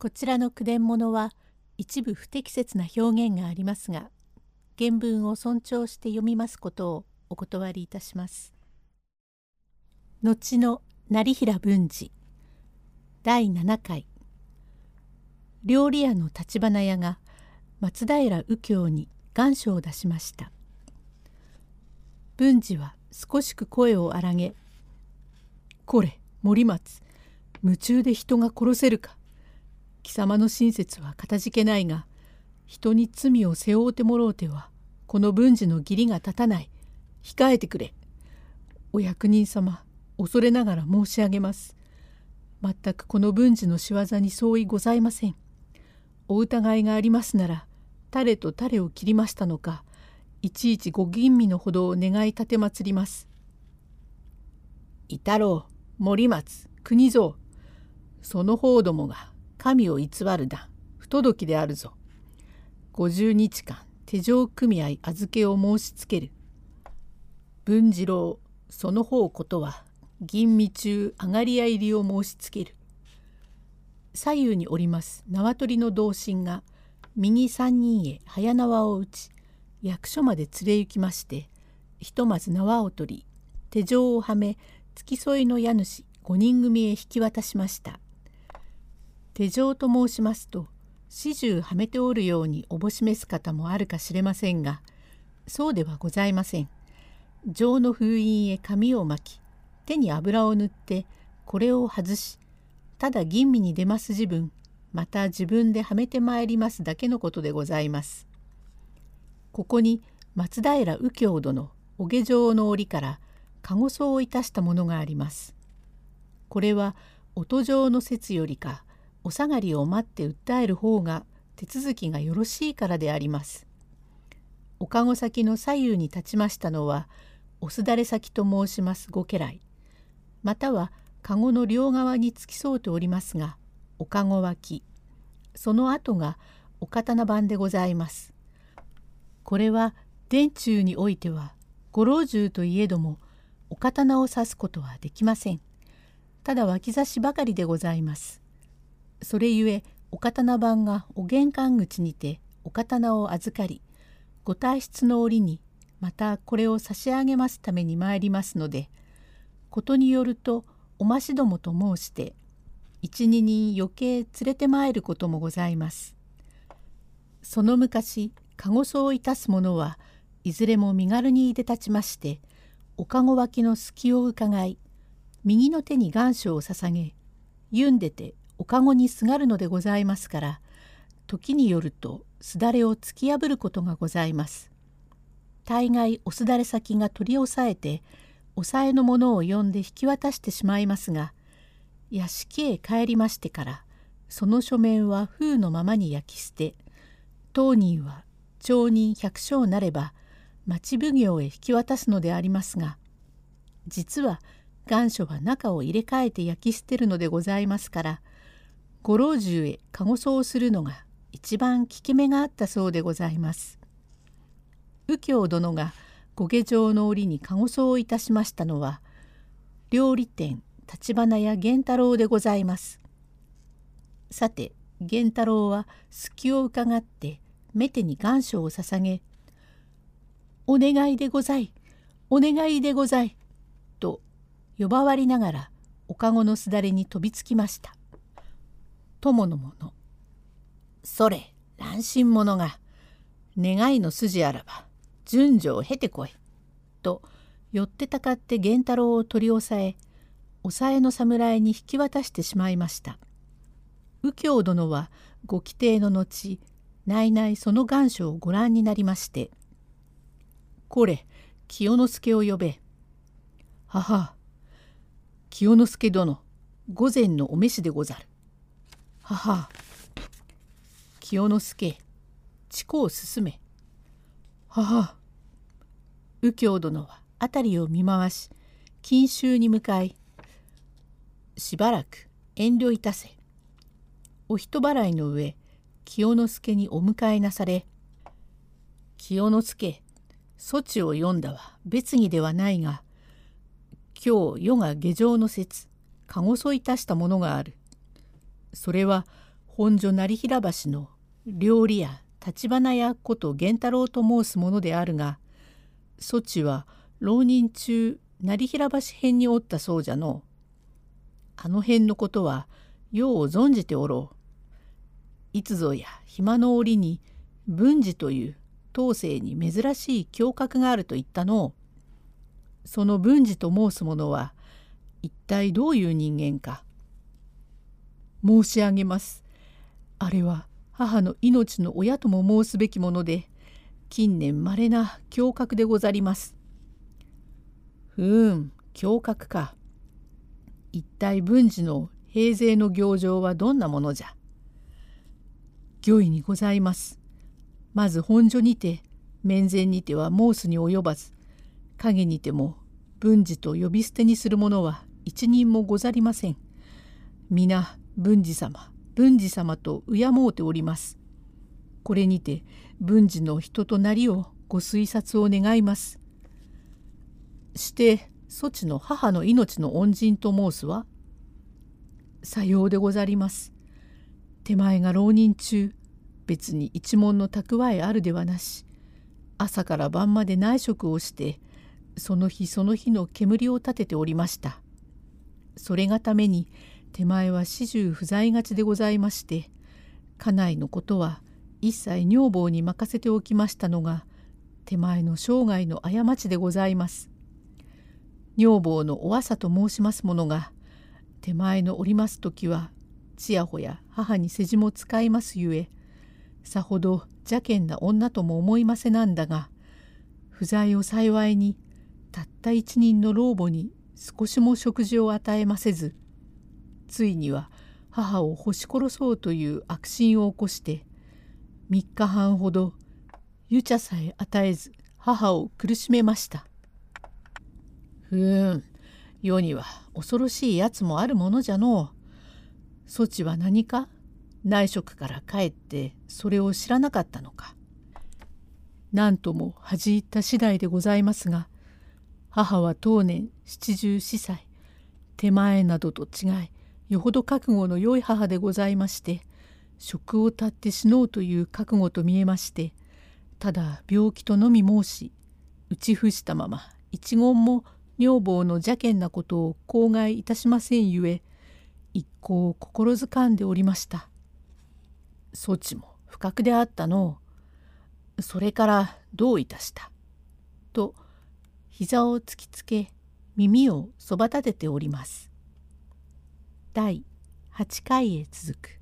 こちらの句伝物は一部不適切な表現がありますが原文を尊重して読みますことをお断りいたします。後の成平文治第7回料理屋の橘屋が松平右京に願書を出しました。文治は少しく声を荒げ「これ森松夢中で人が殺せるか？貴様の親切はかたじけないが人に罪を背負うてもろうてはこの文治の義理が立たない。控えてくれ。お役人様恐れながら申し上げます。全くこの文治の仕業に相違ございません。お疑いがありますなら誰と誰を切りましたのかいちいちご吟味のほどを願い立てまつります伊太郎森松国蔵。その方どもが神を偽るだ不届きであるぞ。50日間手錠組合預けを申しつける。文次郎その方ことは吟味中上がり屋入りを申しつける。左右におります縄取りの同心が右三人へ早縄を打ち役所まで連れ行きましてひとまず縄を取り手錠をはめ付き添いの家主5人組へ引き渡しました。手錠と申しますと始終はめておるようにおぼしめす方もあるかしれませんがそうではございません。錠の封印へ紙を巻き手に油を塗ってこれを外しただ吟味に出ます自分また自分ではめてまいりますだけのことでございます。ここに松平右京殿お下城の折から籠装をいたしたものがあります。これは音上の説よりかお下がりを待って訴える方が手続きがよろしいからであります。おかご先の左右に立ちましたのはおすだれ先と申しますご家来または籠の両側に付き添うておりますがおかご脇その後がお刀番でございます。これは殿中においてはご老中といえどもお刀を指すことはできません。ただ脇差しばかりでございます。それゆえお刀番がお玄関口にてお刀を預かりご体質の折にまたこれを差し上げますために参りますのでことによるとおましどもと申して一二人余計連れて参ることもございます。その昔籠装いたす者はいずれも身軽にいで立ちましておかご脇の隙を伺い右の手に願書を捧げゆんでておかごにすがるのでございますから時によるとすだれを突き破ることがございます。大概おすだれ先が取り押さえて押さえのものを呼んで引き渡してしまいますが屋敷へ帰りましてからその書面は封のままに焼き捨て当人は町人百姓なれば町奉行へ引き渡すのでありますが実は願書は中を入れ替えて焼き捨てるのでございますからご老中へ籠装するのが一番効き目があったそうでございます。右京殿が御下城の折に籠装いたしましたのは料理店橘屋源太郎でございます。さて源太郎は隙を伺って目手に願書を捧げ「お願いでございお願いでござい」と呼ばわりながらおかごのすだれに飛びつきました。友の者それ乱心者が願いの筋あらば順序を経てこい」と寄ってたかって源太郎を取り押さえ抑えの侍に引き渡してしまいました。右京殿はご規定の後内々その願書をご覧になりまして「これ清之助を呼べ」「母清之助殿午前のお召しでござる」母。清之助。地区を進め。母。右京殿は辺りを見回し錦州に向かいしばらく遠慮いたせ。お人払いの上清之助にお迎えなされ。清之助措置を読んだは別儀ではないが今日世が下城の説かごそいたしたものがある。それは本所成平橋の料理屋橘屋こと源太郎と申すものであるがそちは浪人中成平橋編におったそうじゃのあの辺のことはよう存じておろう。いつぞや暇の折に文治という当世に珍しい胸郭があると言ったのその文治と申す者は一体どういう人間か。申し上げます。あれは母の命の親とも申すべきもので近年まれな胸郭でござります。ふーん胸郭か。一体文治の平勢の行状はどんなものじゃ。御意にございます。まず本所にて面前にては申すに及ばず影にても文治と呼び捨てにする者は一人もござりません。皆文治様文治様と敬うております。これにて文治の人となりをご推察を願います。してそちの母の命の恩人と申すはさようでござります。手前が浪人中別に一門の蓄えあるではなし朝から晩まで内職をしてその日その日の煙を立てておりました。それがために手前は始終不在がちでございまして家内のことは一切女房に任せておきましたのが手前の生涯の過ちでございます。女房のお朝と申しますものが手前のおります時はちやほや母に世辞も使いますゆえさほど邪険な女とも思いませなんだが不在を幸いにたった一人の老母に少しも食事を与えませずついには母を干し殺そうという悪心を起こして3日半ほど湯茶さえ与えず母を苦しめました。ふーん世には恐ろしいやつもあるものじゃのう。そちは何か？内職から帰ってそれを知らなかったのか。何とも恥じった次第でございますが母は当年七十四歳手前などと違いよほど覚悟の良い母でございまして職を絶って死のうという覚悟と見えましてただ病気とのみ申し打ち伏したまま一言も女房の邪険なことを口外いたしませんゆえ一向心づかんでおりました。そちも不覚であったのそれからどういたした？と膝を突きつけ耳をそば立てております。第8回へ続く。